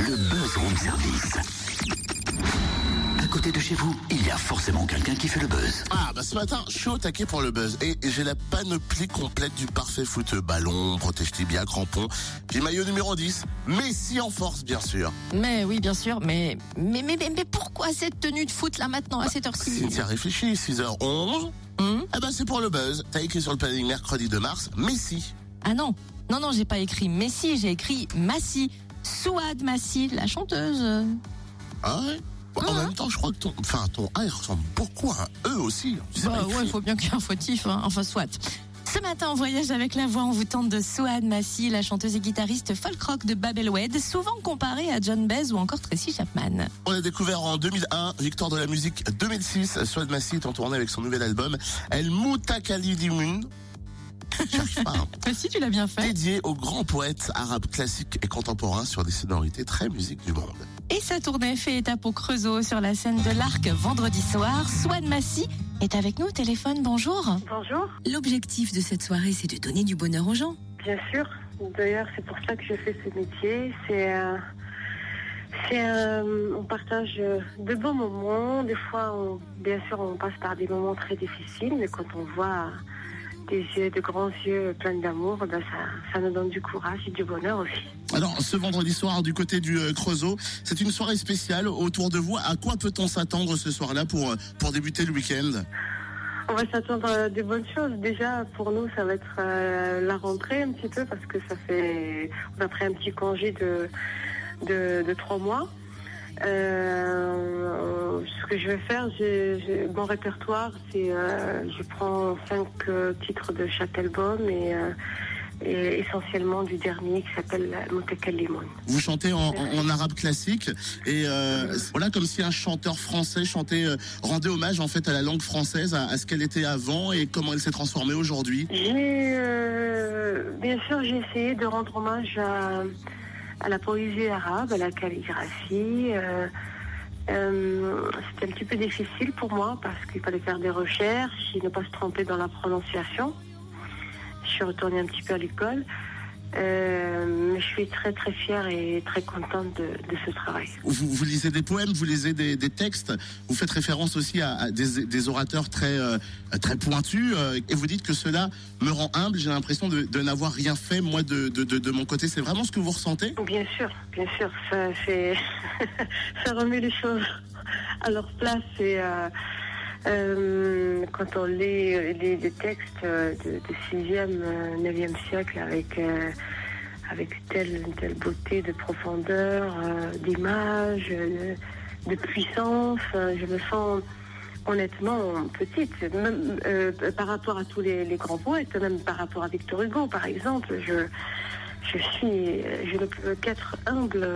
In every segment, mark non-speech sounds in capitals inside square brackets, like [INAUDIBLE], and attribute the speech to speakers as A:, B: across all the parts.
A: Le buzz room service. À côté de chez vous, il y a forcément quelqu'un qui fait le buzz.
B: Ah bah ce matin, je suis au taquet pour le buzz et j'ai la panoplie complète du parfait foot. Ballon, protège tibia, crampon. Puis maillot numéro 10. Messi en force bien sûr.
C: Mais oui, bien sûr, mais mais, mais, mais, mais pourquoi cette tenue de foot là maintenant à cette heure-ci
B: Cynthia réfléchit, 6h11.
C: Hum
B: Ah bah c'est pour le buzz. T'as écrit sur le planning mercredi 2 mars, Messi.
C: Ah non, non, non, j'ai pas écrit Messi, j'ai écrit Massi. Souad Massi, la chanteuse.
B: Ah ouais En
C: Ah.
B: même temps, je crois que ton, enfin, ton A il ressemble beaucoup à un E aussi. Sais
C: Bah ouais, il faut bien qu'il y ait un fautif, hein. enfin soit. Ce matin, en voyage avec la voix envoûtante de Souad Massi, la chanteuse et guitariste folk rock de Babel Wed, souvent comparée à John Baez ou encore Tracy Chapman.
B: On l'a découvert en 2001, victoire de la musique 2006. Swad Massi est en tournée avec son nouvel album El Moutakali Dimun. Pas. hein.
C: Mais si tu l'as bien fait.
B: Dédié aux grands poètes arabes classiques et contemporains sur des sonorités très musique du monde.
C: Et sa tournée fait étape au Creusot sur la scène de l'Arc vendredi soir. Souad Massi est avec nous au téléphone. Bonjour.
D: Bonjour,
C: L'objectif de cette soirée, c'est de donner du bonheur aux gens.
D: bien sûr. D'ailleurs, c'est pour ça que je fais ce métier. C'est, euh, c'est, euh, on partage de bons moments. Des fois, on- bien sûr, on passe par des moments très difficiles, mais quand on voit des yeux, de grands yeux pleins d'amour, ben ça, ça nous donne du courage et du bonheur aussi.
B: Alors, ce vendredi soir, du côté du euh, Creusot, c'est une soirée spéciale autour de vous. À quoi peut-on s'attendre ce soir-là pour, euh, pour débuter le week-end?
D: On va s'attendre à des bonnes choses. Déjà, pour nous, ça va être euh, la rentrée un petit peu parce que ça fait, on a pris un petit congé de, de, de trois mois. Euh, ce que je vais faire, j'ai, j'ai- mon répertoire, c'est, euh, je prends cinq euh, titres de chaque album et, et essentiellement du dernier qui s'appelle Mutakallimon.
B: Vous chantez en, en- en arabe classique et voilà comme si un chanteur français chantait, rendait hommage en fait à la langue française, à, à ce qu'elle était avant et comment elle s'est transformée aujourd'hui.
D: J'ai, bien sûr, j'ai essayé de rendre hommage à, à la poésie arabe, à la calligraphie. euh, euh, C'était un petit peu difficile pour moi parce qu'il fallait faire des recherches et ne pas se tromper dans la prononciation. Je suis retournée un petit peu à l'école. Euh, je suis très très fière et très contente de, de ce travail.
B: Vous, vous lisez des poèmes, vous lisez des, des textes, vous faites référence aussi à, à des, des orateurs très euh, très pointus euh, et vous dites que cela me rend humble. J'ai l'impression de, de n'avoir rien fait moi de, de, de, de mon côté. C'est vraiment ce que vous ressentez?
D: Bien sûr, bien sûr, ça fait [LAUGHS] ça remet les choses à leur place et euh, quand on lit les, textes de, de 6e, euh, 9e siècle avec euh, avec telle telle beauté de profondeur, euh, d'image, de puissance, je me sens honnêtement petite, même par rapport à tous les, les grands poètes, même par rapport à Victor Hugo par exemple, je je suis, je ne peux qu'être humble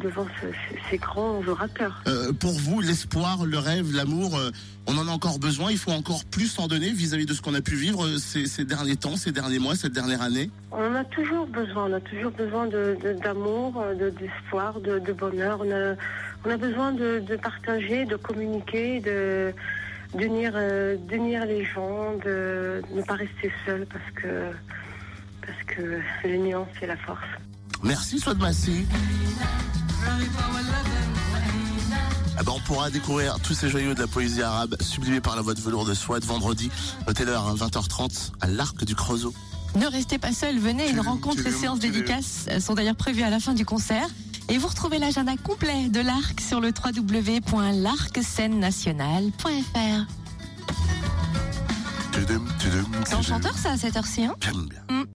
D: devant ce- ce- ces grands orateurs.
B: Euh, Pour vous, l'espoir, le rêve, l'amour, euh, on en a encore besoin. Il faut encore plus en donner vis-à-vis de ce qu'on a pu vivre euh, ces, ces derniers temps, ces derniers mois, cette dernière année.
D: On en a toujours besoin, on a toujours besoin de- d'amour, de, d'espoir, de, de bonheur. On a, on a besoin de, partager, de communiquer, de d'unir, euh, d'unir les gens, de ne pas rester seul parce que parce que l'union c'est la force.
B: Merci Swad Massi. Ah ben, on pourra découvrir tous ces joyaux de la poésie arabe sublimés par la voix de velours de Swad vendredi, notez-le à 20h30 à l'Arc du Creusot.
C: Ne restez pas seul, venez, une rencontre et
B: tudum,
C: séance
B: tudum.
C: dédicaces sont d'ailleurs prévues à la fin du concert. Et vous retrouvez l'agenda complet de l'ARC sur le www.larcscenenationale.fr. C'est enchanteur ça à cette heure-ci, hein?
B: J'aime bien.